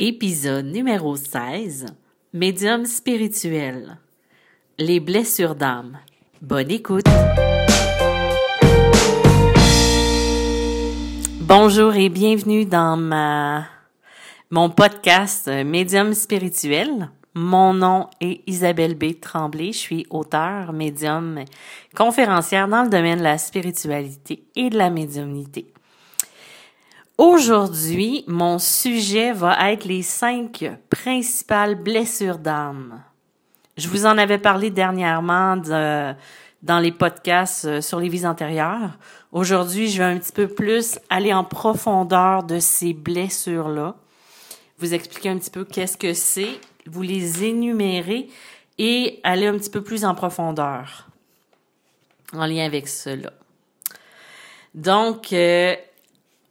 Épisode numéro 16. Médium spirituel. Les blessures d'âme. Bonne écoute. Bonjour et bienvenue dans ma, mon podcast euh, Médium spirituel. Mon nom est Isabelle B. Tremblay. Je suis auteur, médium, conférencière dans le domaine de la spiritualité et de la médiumnité. Aujourd'hui, mon sujet va être les cinq principales blessures d'âme. Je vous en avais parlé dernièrement de, dans les podcasts euh, sur les vies antérieures. Aujourd'hui, je vais un petit peu plus aller en profondeur de ces blessures-là, vous expliquer un petit peu qu'est-ce que c'est, vous les énumérer et aller un petit peu plus en profondeur en lien avec cela. Donc, euh,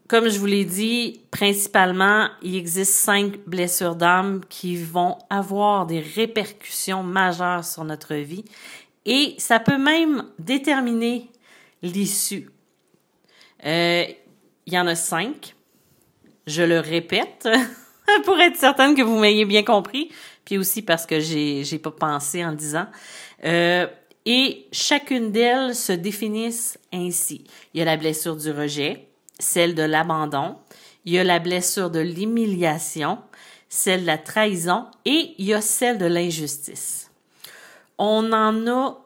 comme je vous l'ai dit, principalement, il existe cinq blessures d'âme qui vont avoir des répercussions majeures sur notre vie et ça peut même déterminer l'issue. Euh, il y en a cinq. Je le répète pour être certaine que vous m'ayez bien compris, puis aussi parce que j'ai j'ai pas pensé en disant. Euh, et chacune d'elles se définissent ainsi. Il y a la blessure du rejet, celle de l'abandon, il y a la blessure de l'humiliation, celle de la trahison et il y a celle de l'injustice. On en a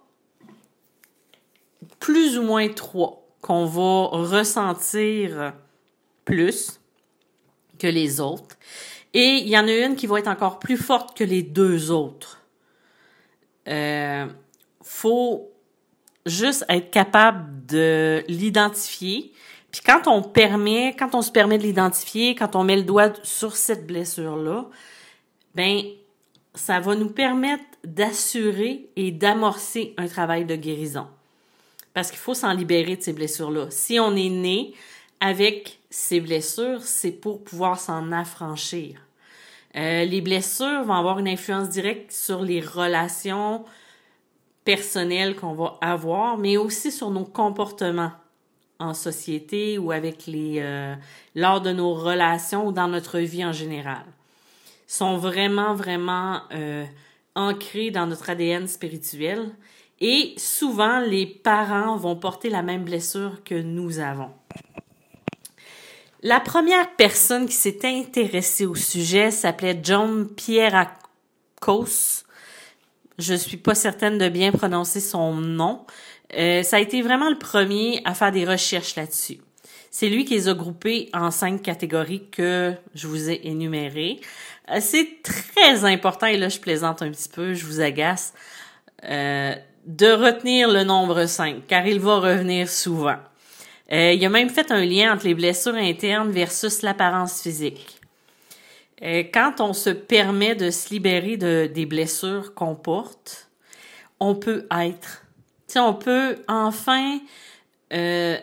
plus ou moins trois qu'on va ressentir plus que les autres. Et il y en a une qui va être encore plus forte que les deux autres. Euh, faut juste être capable de l'identifier, puis quand on permet, quand on se permet de l'identifier, quand on met le doigt sur cette blessure-là, ben ça va nous permettre d'assurer et d'amorcer un travail de guérison. Parce qu'il faut s'en libérer de ces blessures-là. Si on est né avec ces blessures, c'est pour pouvoir s'en affranchir. Euh, les blessures vont avoir une influence directe sur les relations personnelles qu'on va avoir, mais aussi sur nos comportements en société ou avec les euh, lors de nos relations ou dans notre vie en général sont vraiment vraiment euh, ancrés dans notre ADN spirituel et souvent les parents vont porter la même blessure que nous avons. La première personne qui s'est intéressée au sujet s'appelait John Pierrakos. Je suis pas certaine de bien prononcer son nom, euh, ça a été vraiment le premier à faire des recherches là-dessus. C'est lui qui les a groupés en cinq catégories que je vous ai énumérées. Euh, c'est très important, et là je plaisante un petit peu, je vous agace, euh, de retenir le nombre 5, car il va revenir souvent. il a même fait un lien entre les blessures internes versus l'apparence physique. quand on se permet de se libérer de, des blessures qu'on porte, on peut être on peut enfin euh,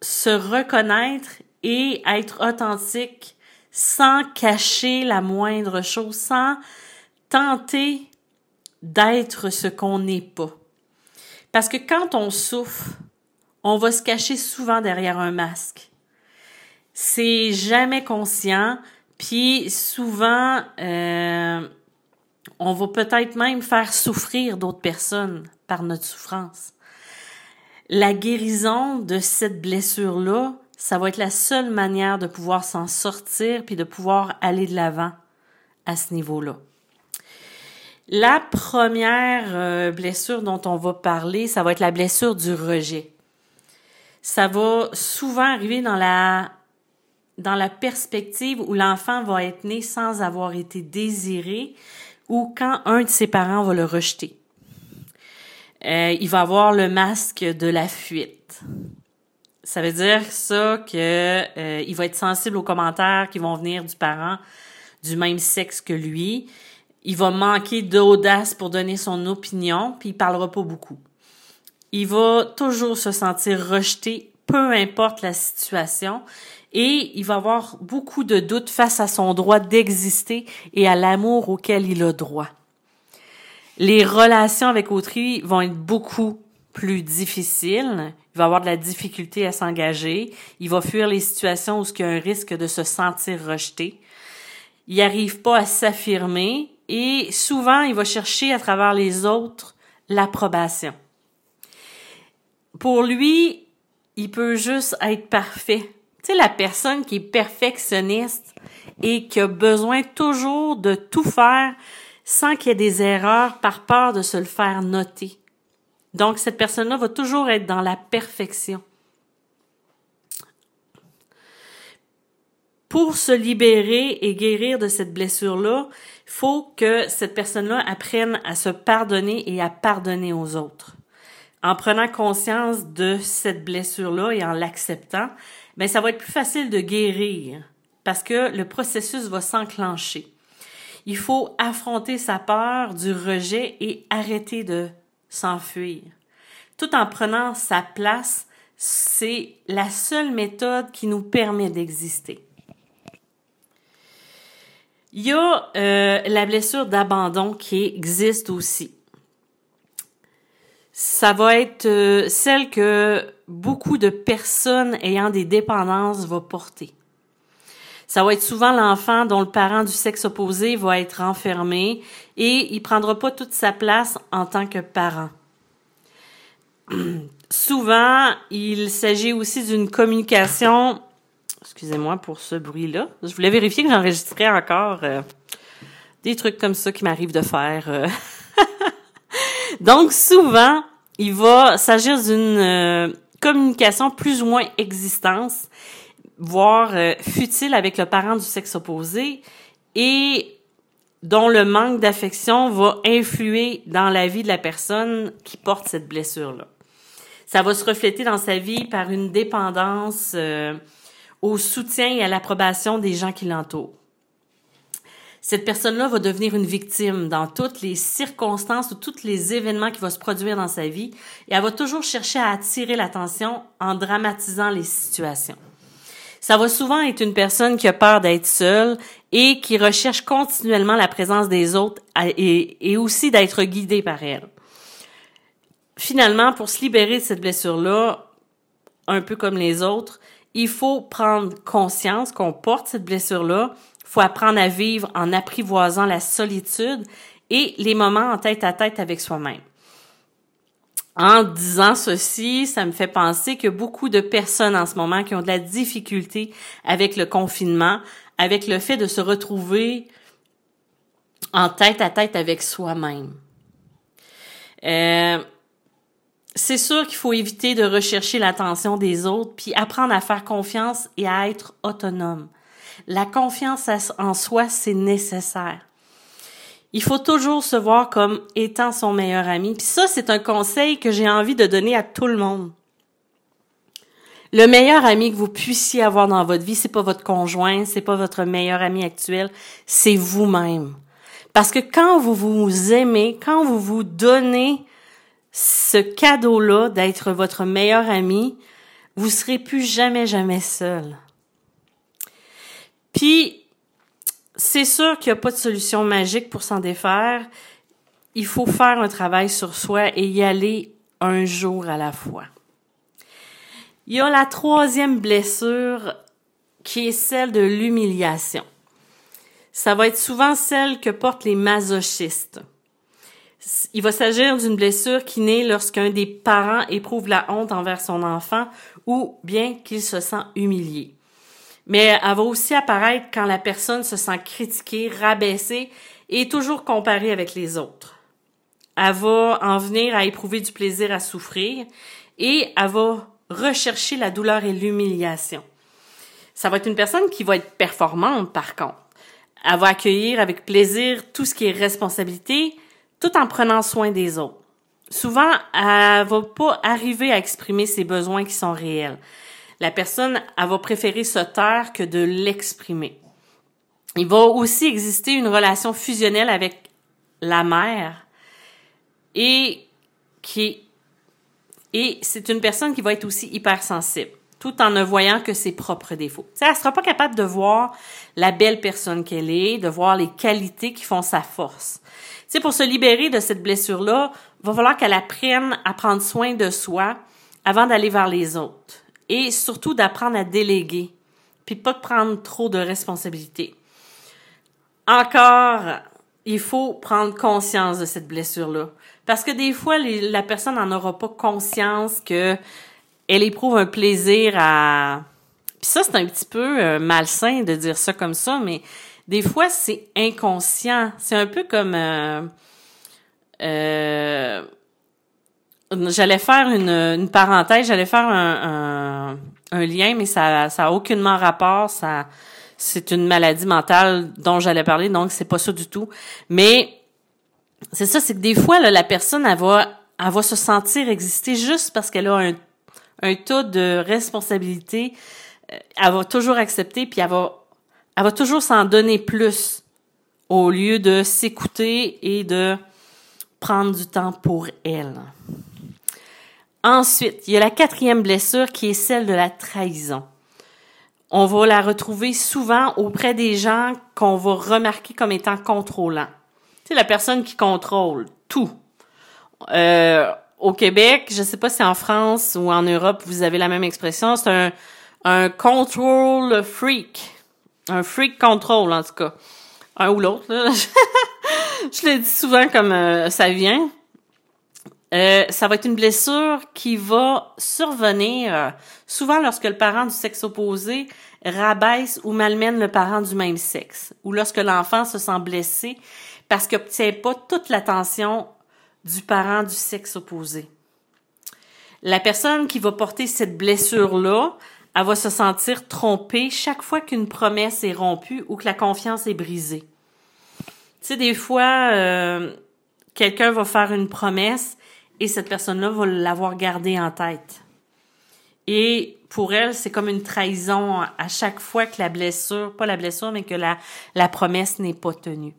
se reconnaître et être authentique sans cacher la moindre chose, sans tenter d'être ce qu'on n'est pas. Parce que quand on souffre, on va se cacher souvent derrière un masque. C'est jamais conscient, puis souvent, euh, on va peut-être même faire souffrir d'autres personnes par notre souffrance. La guérison de cette blessure-là, ça va être la seule manière de pouvoir s'en sortir puis de pouvoir aller de l'avant à ce niveau-là. La première euh, blessure dont on va parler, ça va être la blessure du rejet. Ça va souvent arriver dans la dans la perspective où l'enfant va être né sans avoir été désiré, ou quand un de ses parents va le rejeter. Euh, il va avoir le masque de la fuite. Ça veut dire ça que euh, il va être sensible aux commentaires qui vont venir du parent du même sexe que lui. Il va manquer d'audace pour donner son opinion, puis il parlera pas beaucoup. Il va toujours se sentir rejeté, peu importe la situation, et il va avoir beaucoup de doutes face à son droit d'exister et à l'amour auquel il a droit. Les relations avec autrui vont être beaucoup plus difficile, il va avoir de la difficulté à s'engager, il va fuir les situations où il y a un risque de se sentir rejeté. Il n'arrive pas à s'affirmer et souvent il va chercher à travers les autres l'approbation. Pour lui, il peut juste être parfait. Tu sais, la personne qui est perfectionniste et qui a besoin toujours de tout faire sans qu'il y ait des erreurs par peur de se le faire noter. Donc, cette personne-là va toujours être dans la perfection. Pour se libérer et guérir de cette blessure-là, il faut que cette personne-là apprenne à se pardonner et à pardonner aux autres. En prenant conscience de cette blessure-là et en l'acceptant, ben ça va être plus facile de guérir parce que le processus va s'enclencher. Il faut affronter sa peur du rejet et arrêter de s'enfuir. Tout en prenant sa place, c'est la seule méthode qui nous permet d'exister. Il y a euh, la blessure d'abandon qui existe aussi. Ça va être euh, celle que beaucoup de personnes ayant des dépendances vont porter. Ça va être souvent l'enfant dont le parent du sexe opposé va être enfermé et il prendra pas toute sa place en tant que parent. souvent, il s'agit aussi d'une communication. Excusez-moi pour ce bruit-là. Je voulais vérifier que j'enregistrais encore euh, des trucs comme ça qui m'arrivent de faire. Euh. Donc, souvent, il va s'agir d'une euh, communication plus ou moins existence voire euh, futile avec le parent du sexe opposé et dont le manque d'affection va influer dans la vie de la personne qui porte cette blessure-là. Ça va se refléter dans sa vie par une dépendance euh, au soutien et à l'approbation des gens qui l'entourent. Cette personne-là va devenir une victime dans toutes les circonstances ou tous les événements qui vont se produire dans sa vie et elle va toujours chercher à attirer l'attention en dramatisant les situations. Ça va souvent être une personne qui a peur d'être seule et qui recherche continuellement la présence des autres et, aussi d'être guidée par elle. Finalement, pour se libérer de cette blessure-là, un peu comme les autres, il faut prendre conscience qu'on porte cette blessure-là. Faut apprendre à vivre en apprivoisant la solitude et les moments en tête à tête avec soi-même. En disant ceci, ça me fait penser que beaucoup de personnes en ce moment qui ont de la difficulté avec le confinement, avec le fait de se retrouver en tête à tête avec soi-même. Euh, c'est sûr qu'il faut éviter de rechercher l'attention des autres, puis apprendre à faire confiance et à être autonome. La confiance en soi, c'est nécessaire il faut toujours se voir comme étant son meilleur ami. Puis ça, c'est un conseil que j'ai envie de donner à tout le monde. Le meilleur ami que vous puissiez avoir dans votre vie, c'est pas votre conjoint, c'est pas votre meilleur ami actuel, c'est vous-même. Parce que quand vous vous aimez, quand vous vous donnez ce cadeau-là d'être votre meilleur ami, vous serez plus jamais, jamais seul. Puis, c'est sûr qu'il n'y a pas de solution magique pour s'en défaire. Il faut faire un travail sur soi et y aller un jour à la fois. Il y a la troisième blessure qui est celle de l'humiliation. Ça va être souvent celle que portent les masochistes. Il va s'agir d'une blessure qui naît lorsqu'un des parents éprouve la honte envers son enfant ou bien qu'il se sent humilié mais elle va aussi apparaître quand la personne se sent critiquée, rabaissée et toujours comparée avec les autres. Elle va en venir à éprouver du plaisir à souffrir et elle va rechercher la douleur et l'humiliation. Ça va être une personne qui va être performante par contre. Elle va accueillir avec plaisir tout ce qui est responsabilité tout en prenant soin des autres. Souvent, elle va pas arriver à exprimer ses besoins qui sont réels la personne elle va préférer se taire que de l'exprimer. Il va aussi exister une relation fusionnelle avec la mère et qui et c'est une personne qui va être aussi hypersensible tout en ne voyant que ses propres défauts. Elle elle sera pas capable de voir la belle personne qu'elle est, de voir les qualités qui font sa force. C'est pour se libérer de cette blessure-là, va falloir qu'elle apprenne à prendre soin de soi avant d'aller vers les autres. Et surtout d'apprendre à déléguer, puis pas de prendre trop de responsabilités. Encore, il faut prendre conscience de cette blessure-là. Parce que des fois, la personne n'en aura pas conscience que elle éprouve un plaisir à... Puis ça, c'est un petit peu euh, malsain de dire ça comme ça, mais des fois, c'est inconscient. C'est un peu comme... Euh, euh, j'allais faire une, une parenthèse, j'allais faire un, un, lien, mais ça ça aucunement rapport. Ça c'est une maladie mentale dont j'allais parler, donc c'est pas ça du tout. Mais c'est ça, c'est que des fois la personne elle va va se sentir exister juste parce qu'elle a un un tas de responsabilité. Euh, elle va toujours accepter, puis elle va elle va toujours s'en donner plus au lieu de s'écouter et de prendre du temps pour elle. Ensuite, il y a la quatrième blessure qui est celle de la trahison. On va la retrouver souvent auprès des gens qu'on va remarquer comme étant contrôlants. C'est la personne qui contrôle tout. Euh, au Québec, je ne sais pas si en France ou en Europe vous avez la même expression, c'est un, un control freak. Un freak control, en tout cas. Un ou l'autre. je le dis souvent comme euh, ça vient. Euh, ça va être une blessure qui va survenir euh, souvent lorsque le parent du sexe opposé rabaisse ou malmène le parent du même sexe, ou lorsque l'enfant se sent blessé parce qu'il n'obtient pas toute l'attention du parent du sexe opposé. La personne qui va porter cette blessure-là, elle va se sentir trompée chaque fois qu'une promesse est rompue ou que la confiance est brisée. Tu sais, des fois, euh, quelqu'un va faire une promesse et cette personne-là va l'avoir gardé en tête. Et pour elle, c'est comme une trahison à chaque fois que la blessure, pas la blessure, mais que la, la promesse n'est pas tenue.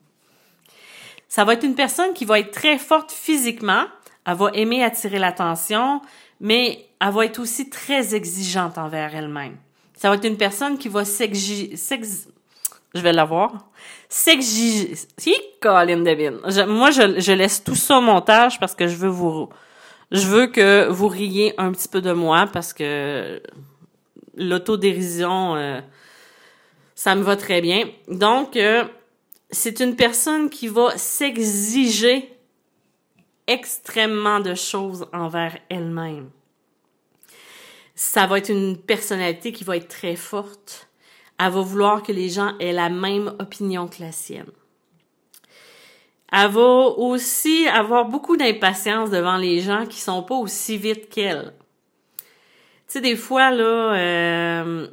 Ça va être une personne qui va être très forte physiquement, elle va aimer attirer l'attention, mais elle va être aussi très exigeante envers elle-même. Ça va être une personne qui va s'exiger, je vais l'avoir. S'exiger. Si, Colin Devine. moi, je, laisse tout ça au montage parce que je veux vous, je veux que vous riez un petit peu de moi parce que l'autodérision, euh, ça me va très bien. Donc, euh, c'est une personne qui va s'exiger extrêmement de choses envers elle-même. Ça va être une personnalité qui va être très forte elle va vouloir que les gens aient la même opinion que la sienne. Elle va aussi avoir beaucoup d'impatience devant les gens qui sont pas aussi vite qu'elle. Tu sais, des fois, là, euh,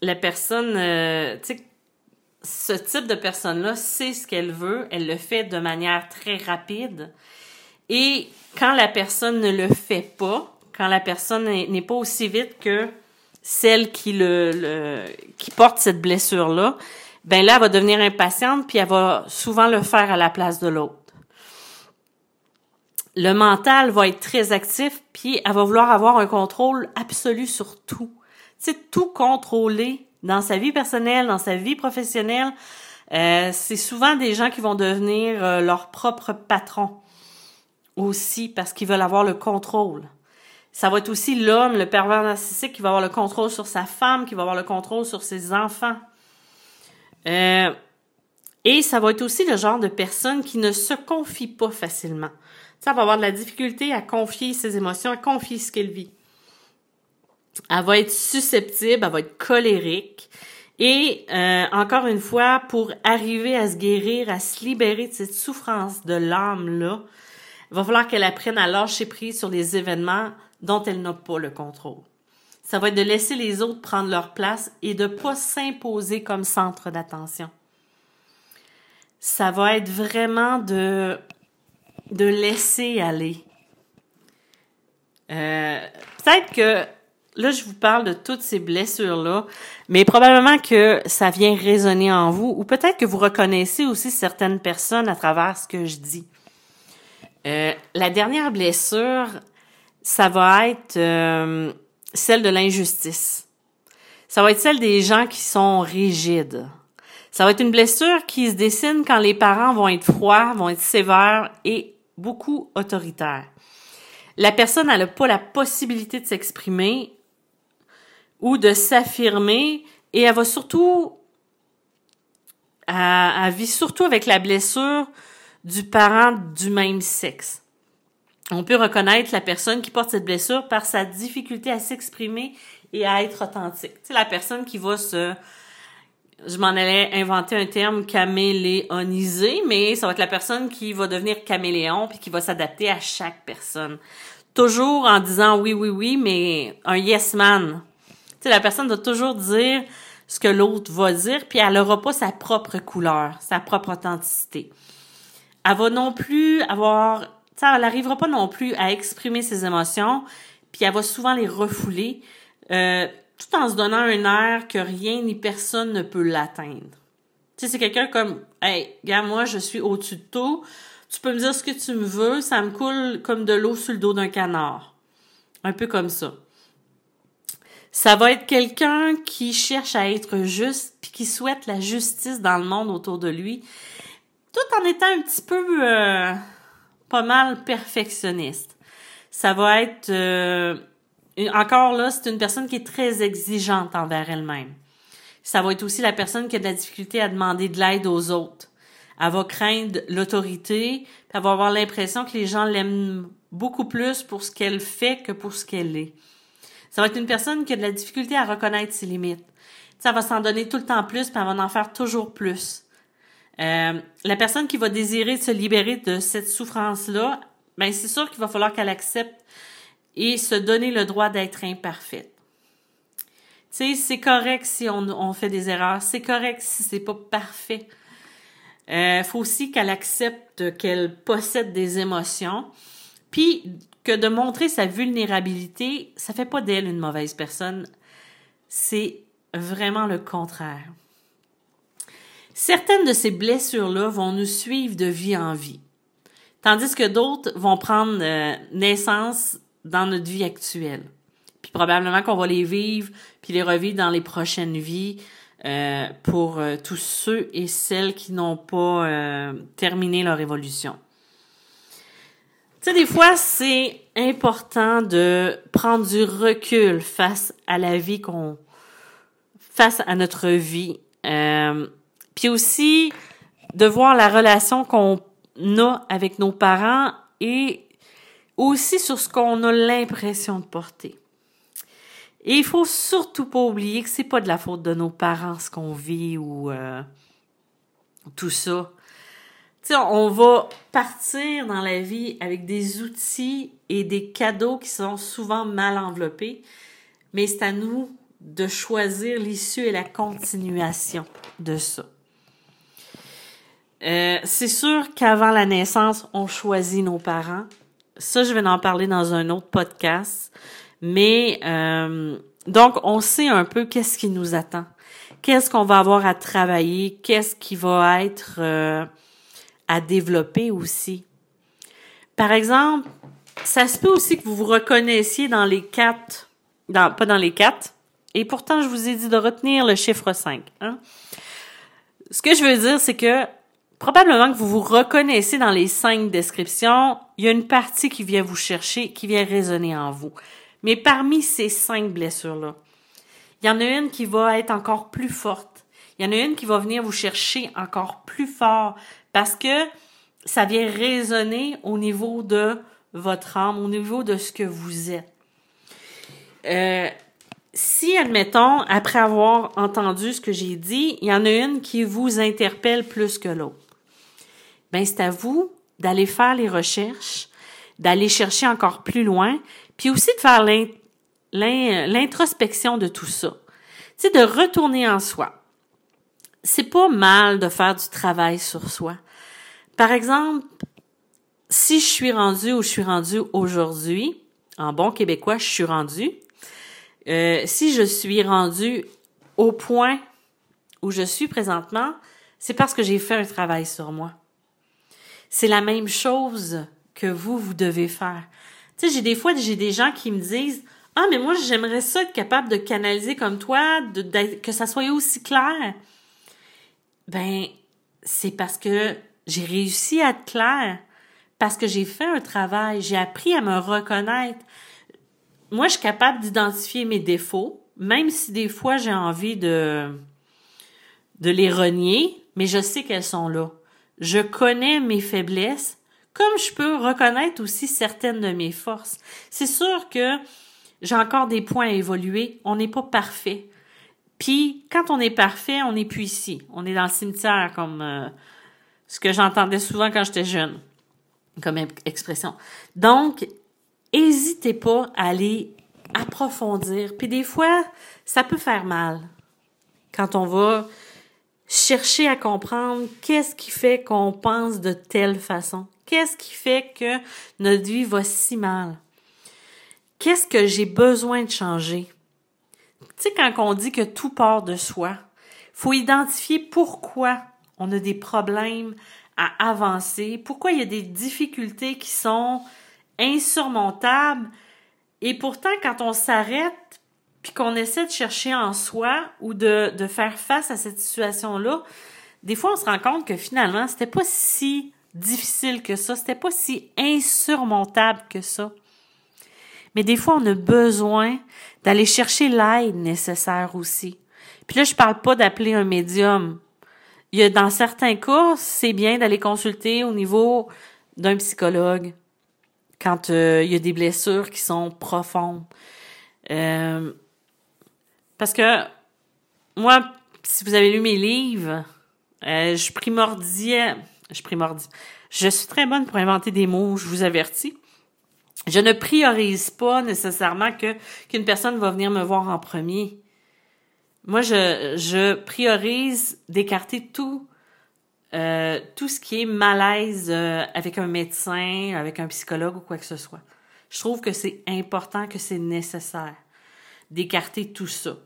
la personne, euh, tu sais, ce type de personne-là sait ce qu'elle veut, elle le fait de manière très rapide. Et quand la personne ne le fait pas, quand la personne n'est pas aussi vite que celle qui le, qui porte cette blessure là, ben là elle va devenir impatiente puis elle va souvent le faire à la place de l'autre. Le mental va être très actif puis elle va vouloir avoir un contrôle absolu sur tout. C'est tout contrôler dans sa vie personnelle, dans sa vie professionnelle. Euh, c'est souvent des gens qui vont devenir euh, leur propre patron aussi parce qu'ils veulent avoir le contrôle. Ça va être aussi l'homme, le pervers narcissique, qui va avoir le contrôle sur sa femme, qui va avoir le contrôle sur ses enfants. Euh, et ça va être aussi le genre de personne qui ne se confie pas facilement. Ça va avoir de la difficulté à confier ses émotions, à confier ce qu'elle vit. Elle va être susceptible, elle va être colérique. Et euh, encore une fois, pour arriver à se guérir, à se libérer de cette souffrance de l'âme-là, il va falloir qu'elle apprenne à lâcher prise sur les événements dont elle n'a pas le contrôle. Ça va être de laisser les autres prendre leur place et de ne pas s'imposer comme centre d'attention. Ça va être vraiment de, de laisser aller. Euh, peut-être que là, je vous parle de toutes ces blessures-là, mais probablement que ça vient résonner en vous, ou peut-être que vous reconnaissez aussi certaines personnes à travers ce que je dis. Euh, la dernière blessure, ça va être euh, celle de l'injustice. Ça va être celle des gens qui sont rigides. Ça va être une blessure qui se dessine quand les parents vont être froids, vont être sévères et beaucoup autoritaire. La personne n'a pas la possibilité de s'exprimer ou de s'affirmer et elle va surtout, elle vit surtout avec la blessure du parent du même sexe. On peut reconnaître la personne qui porte cette blessure par sa difficulté à s'exprimer et à être authentique. C'est la personne qui va se je m'en allais inventer un terme caméléonisé, mais ça va être la personne qui va devenir caméléon puis qui va s'adapter à chaque personne. Toujours en disant oui, oui, oui, mais un yes man. Tu la personne doit toujours dire ce que l'autre va dire, puis elle n'aura pas sa propre couleur, sa propre authenticité. Elle va non plus avoir, elle n'arrivera pas non plus à exprimer ses émotions, puis elle va souvent les refouler. Euh, tout en se donnant un air que rien ni personne ne peut l'atteindre. Tu sais, c'est quelqu'un comme, hey, gars, moi, je suis au-dessus de tout. Tu peux me dire ce que tu me veux, ça me coule comme de l'eau sur le dos d'un canard. Un peu comme ça. Ça va être quelqu'un qui cherche à être juste puis qui souhaite la justice dans le monde autour de lui, tout en étant un petit peu euh, pas mal perfectionniste. Ça va être euh, encore là, c'est une personne qui est très exigeante envers elle-même. Ça va être aussi la personne qui a de la difficulté à demander de l'aide aux autres. Elle va craindre l'autorité, elle va avoir l'impression que les gens l'aiment beaucoup plus pour ce qu'elle fait que pour ce qu'elle est. Ça va être une personne qui a de la difficulté à reconnaître ses limites. Ça va s'en donner tout le temps plus, puis elle va en faire toujours plus. Euh, la personne qui va désirer se libérer de cette souffrance-là, ben c'est sûr qu'il va falloir qu'elle accepte et se donner le droit d'être imparfaite. Tu sais, c'est correct si on, fait des erreurs, c'est correct si c'est pas parfait. Euh, faut aussi qu'elle accepte qu'elle possède des émotions, puis que de montrer sa vulnérabilité, ça fait pas d'elle une mauvaise personne, c'est vraiment le contraire. Certaines de ces blessures-là vont nous suivre de vie en vie, tandis que d'autres vont prendre euh, naissance dans notre vie actuelle. Puis probablement qu'on va les vivre, puis les revivre dans les prochaines vies euh, pour euh, tous ceux et celles qui n'ont pas terminé leur évolution. Tu sais, des fois, c'est important de prendre du recul face à la vie qu'on... face à notre vie. Puis aussi de voir la relation qu'on a avec nos parents et aussi sur ce qu'on a l'impression de porter. Et il faut surtout pas oublier que c'est pas de la faute de nos parents ce qu'on vit ou euh, tout ça. Tu sais, on va partir dans la vie avec des outils et des cadeaux qui sont souvent mal enveloppés, mais c'est à nous de choisir l'issue et la continuation de ça. Euh, c'est sûr qu'avant la naissance, on choisit nos parents, ça, je vais en parler dans un autre podcast. Mais euh, donc, on sait un peu qu'est-ce qui nous attend. Qu'est-ce qu'on va avoir à travailler, qu'est-ce qui va être euh, à développer aussi? Par exemple, ça se peut aussi que vous vous reconnaissiez dans les quatre, pas dans les quatre, et pourtant je vous ai dit de retenir le chiffre 5. Hein? Ce que je veux dire, c'est que probablement que vous vous reconnaissez dans les cinq descriptions. Il y a une partie qui vient vous chercher, qui vient résonner en vous. Mais parmi ces cinq blessures-là, il y en a une qui va être encore plus forte. Il y en a une qui va venir vous chercher encore plus fort parce que ça vient résonner au niveau de votre âme, au niveau de ce que vous êtes. Euh, si, admettons, après avoir entendu ce que j'ai dit, il y en a une qui vous interpelle plus que l'autre ben c'est à vous d'aller faire les recherches, d'aller chercher encore plus loin, puis aussi de faire l'introspection de tout ça. Tu sais, de retourner en soi. C'est pas mal de faire du travail sur soi. Par exemple, si je suis rendue où je suis rendue aujourd'hui, en bon québécois, je suis rendue. Euh, si je suis rendue au point où je suis présentement, c'est parce que j'ai fait un travail sur moi. C'est la même chose que vous, vous devez faire. Tu sais, j'ai des fois, j'ai des gens qui me disent, ah, mais moi, j'aimerais ça être capable de canaliser comme toi, de, que ça soit aussi clair. Ben, c'est parce que j'ai réussi à être clair. parce que j'ai fait un travail, j'ai appris à me reconnaître. Moi, je suis capable d'identifier mes défauts, même si des fois j'ai envie de, de les renier, mais je sais qu'elles sont là. Je connais mes faiblesses, comme je peux reconnaître aussi certaines de mes forces. C'est sûr que j'ai encore des points à évoluer. On n'est pas parfait. Puis, quand on est parfait, on n'est plus ici. On est dans le cimetière, comme euh, ce que j'entendais souvent quand j'étais jeune, comme expression. Donc, hésitez pas à aller approfondir. Puis des fois, ça peut faire mal quand on va chercher à comprendre qu'est-ce qui fait qu'on pense de telle façon. Qu'est-ce qui fait que notre vie va si mal? Qu'est-ce que j'ai besoin de changer? Tu sais, quand on dit que tout part de soi, faut identifier pourquoi on a des problèmes à avancer, pourquoi il y a des difficultés qui sont insurmontables. Et pourtant, quand on s'arrête puis qu'on essaie de chercher en soi ou de, de faire face à cette situation-là, des fois, on se rend compte que finalement, c'était pas si difficile que ça, c'était pas si insurmontable que ça. Mais des fois, on a besoin d'aller chercher l'aide nécessaire aussi. Puis là, je parle pas d'appeler un médium. Il y a, dans certains cas, c'est bien d'aller consulter au niveau d'un psychologue quand euh, il y a des blessures qui sont profondes. Euh, parce que moi, si vous avez lu mes livres, euh, je primordiais, je primordie, je suis très bonne pour inventer des mots, je vous avertis je ne priorise pas nécessairement que qu'une personne va venir me voir en premier. Moi, je, je priorise d'écarter tout euh, tout ce qui est malaise euh, avec un médecin, avec un psychologue ou quoi que ce soit. Je trouve que c'est important, que c'est nécessaire d'écarter tout ça.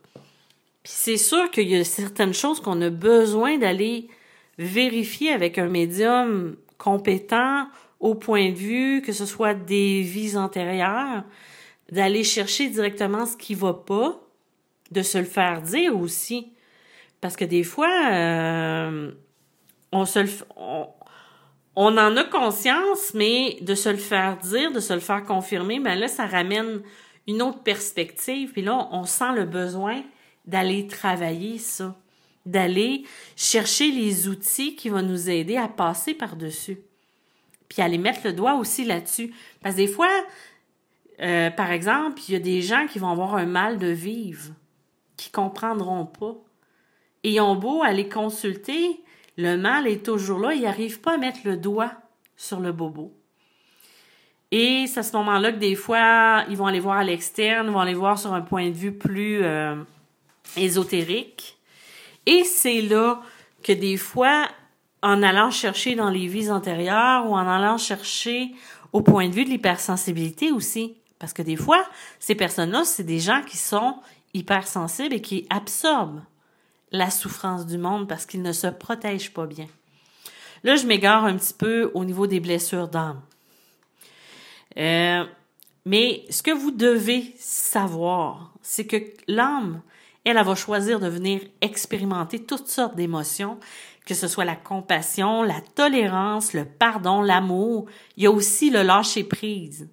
Puis c'est sûr qu'il y a certaines choses qu'on a besoin d'aller vérifier avec un médium compétent au point de vue que ce soit des vies antérieures, d'aller chercher directement ce qui va pas, de se le faire dire aussi. Parce que des fois, euh, on se on, on, en a conscience, mais de se le faire dire, de se le faire confirmer, ben là, ça ramène une autre perspective. Puis là, on sent le besoin d'aller travailler ça, d'aller chercher les outils qui vont nous aider à passer par-dessus puis aller mettre le doigt aussi là-dessus. Parce que des fois, euh, par exemple, il y a des gens qui vont avoir un mal de vivre, qui comprendront pas. Et ils ont beau aller consulter, le mal est toujours là, ils n'arrivent pas à mettre le doigt sur le bobo. Et c'est à ce moment-là que des fois, ils vont aller voir à l'externe, vont aller voir sur un point de vue plus euh, ésotérique. Et c'est là que des fois, en allant chercher dans les vies antérieures ou en allant chercher au point de vue de l'hypersensibilité aussi. Parce que des fois, ces personnes-là, c'est des gens qui sont hypersensibles et qui absorbent la souffrance du monde parce qu'ils ne se protègent pas bien. Là, je m'égare un petit peu au niveau des blessures d'âme. Euh, mais ce que vous devez savoir, c'est que l'âme, elle, elle va choisir de venir expérimenter toutes sortes d'émotions que ce soit la compassion, la tolérance, le pardon, l'amour. Il y a aussi le lâcher prise.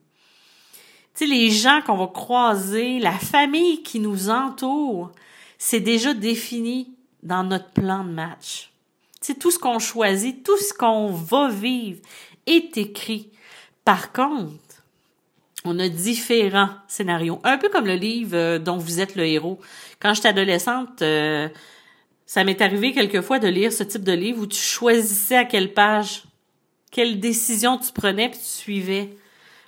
Tu sais, les gens qu'on va croiser, la famille qui nous entoure, c'est déjà défini dans notre plan de match. Tu tout ce qu'on choisit, tout ce qu'on va vivre est écrit. Par contre, on a différents scénarios. Un peu comme le livre euh, dont vous êtes le héros. Quand j'étais adolescente, euh, ça m'est arrivé quelquefois de lire ce type de livre où tu choisissais à quelle page, quelle décision tu prenais puis tu suivais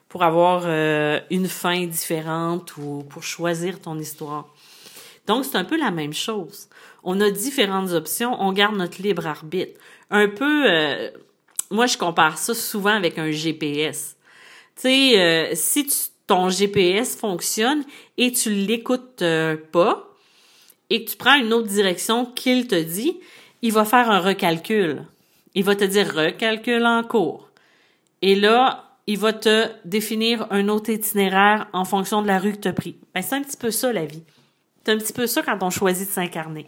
pour avoir euh, une fin différente ou pour choisir ton histoire. Donc c'est un peu la même chose. On a différentes options, on garde notre libre arbitre. Un peu, moi je compare ça souvent avec un GPS. Tu sais, euh, si ton GPS fonctionne et tu l'écoutes pas, et que tu prends une autre direction qu'il te dit, il va faire un recalcul. Il va te dire recalcul en cours. Et là, il va te définir un autre itinéraire en fonction de la rue que tu as pris. Ben, c'est un petit peu ça, la vie. C'est un petit peu ça quand on choisit de s'incarner.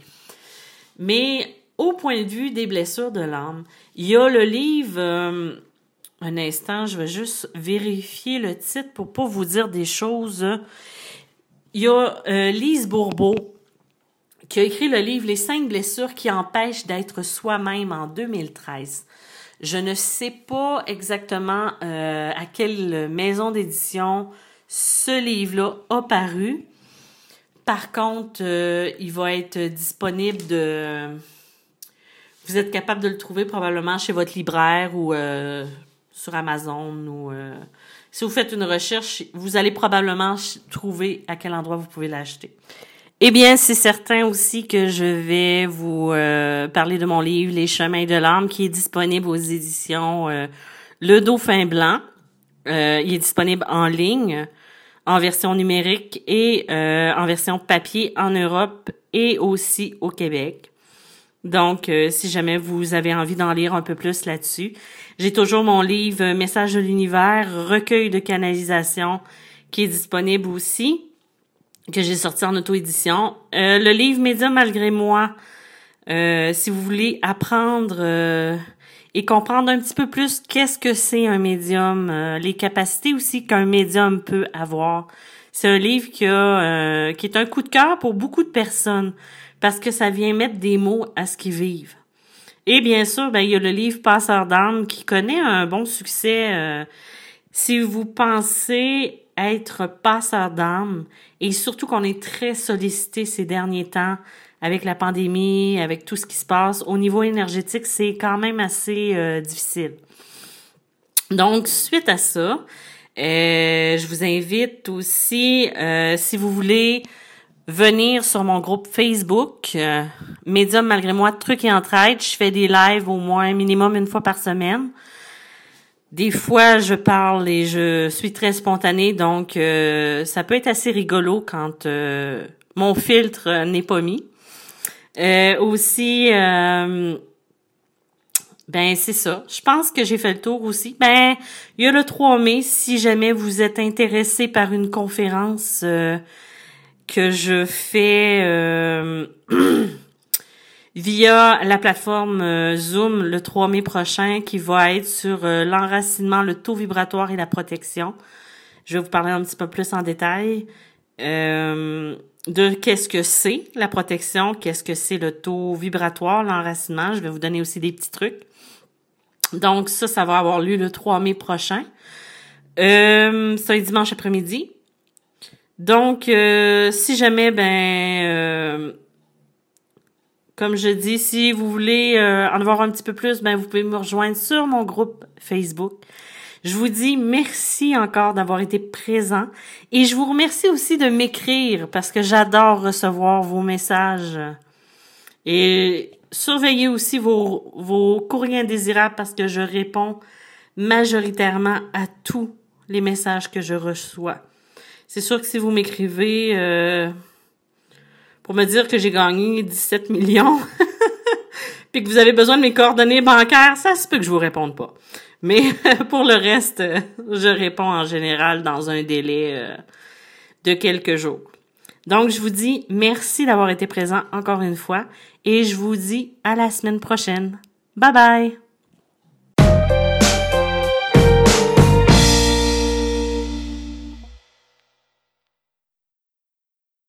Mais au point de vue des blessures de l'âme, il y a le livre euh, un instant, je vais juste vérifier le titre pour pas vous dire des choses. Il y a euh, Lise Bourbeau qui a écrit le livre Les cinq blessures qui empêchent d'être soi-même en 2013. Je ne sais pas exactement euh, à quelle maison d'édition ce livre-là a paru. Par contre, euh, il va être disponible de... Vous êtes capable de le trouver probablement chez votre libraire ou sur Amazon ou euh, si vous faites une recherche, vous allez probablement trouver à quel endroit vous pouvez l'acheter. Eh bien, c'est certain aussi que je vais vous euh, parler de mon livre Les chemins de l'âme qui est disponible aux éditions euh, Le Dauphin Blanc. il est disponible en ligne, en version numérique et en version papier en Europe et aussi au Québec. Donc, si jamais vous avez envie d'en lire un peu plus là-dessus, j'ai toujours mon livre Message de l'univers, recueil de canalisation, qui est disponible aussi, que j'ai sorti en auto-édition. Euh, le livre Médium malgré moi, euh, si vous voulez apprendre euh, et comprendre un petit peu plus qu'est-ce que c'est un médium, les capacités aussi qu'un médium peut avoir. C'est un livre qui a qui est un coup de cœur pour beaucoup de personnes parce que ça vient mettre des mots à ce qu'ils vivent. Et bien sûr, ben, il y a le livre Passeur d'âme qui connaît un bon succès. Euh, si vous pensez être passeur d'âme, et surtout qu'on est très sollicité ces derniers temps avec la pandémie, avec tout ce qui se passe, au niveau énergétique, c'est quand même assez euh, difficile. Donc, suite à ça, euh, je vous invite aussi, si vous voulez venir sur mon groupe Facebook, euh, Médium malgré moi, trucs et entraide. Je fais des lives au moins minimum une fois par semaine. Des fois, je parle et je suis très spontanée, donc euh, ça peut être assez rigolo quand euh, mon filtre n'est pas mis. aussi, ben c'est ça. Je pense que j'ai fait le tour aussi. Ben, il y a le 3 mai, si jamais vous êtes intéressé par une conférence que je fais euh, via la plateforme euh, Zoom le 3 mai prochain qui va être sur euh, l'enracinement, le taux vibratoire et la protection. Je vais vous parler un petit peu plus en détail de qu'est-ce que c'est la protection, qu'est-ce que c'est le taux vibratoire, l'enracinement. Je vais vous donner aussi des petits trucs. Donc ça, ça va avoir lieu le 3 mai prochain. Euh, c'est dimanche après-midi. Donc, euh, si jamais, ben, euh, comme je dis, si vous voulez euh, en avoir un petit peu plus, ben, vous pouvez me rejoindre sur mon groupe Facebook. Je vous dis merci encore d'avoir été présent et je vous remercie aussi de m'écrire parce que j'adore recevoir vos messages. Et surveillez aussi vos, vos courriers indésirables parce que je réponds majoritairement à tous les messages que je reçois. C'est sûr que si vous m'écrivez euh, pour me dire que j'ai gagné 17 millions, puis que vous avez besoin de mes coordonnées bancaires, ça se peut que je vous réponde pas. Mais pour le reste, je réponds en général dans un délai euh, de quelques jours. Donc, je vous dis merci d'avoir été présent encore une fois et je vous dis à la semaine prochaine. Bye bye!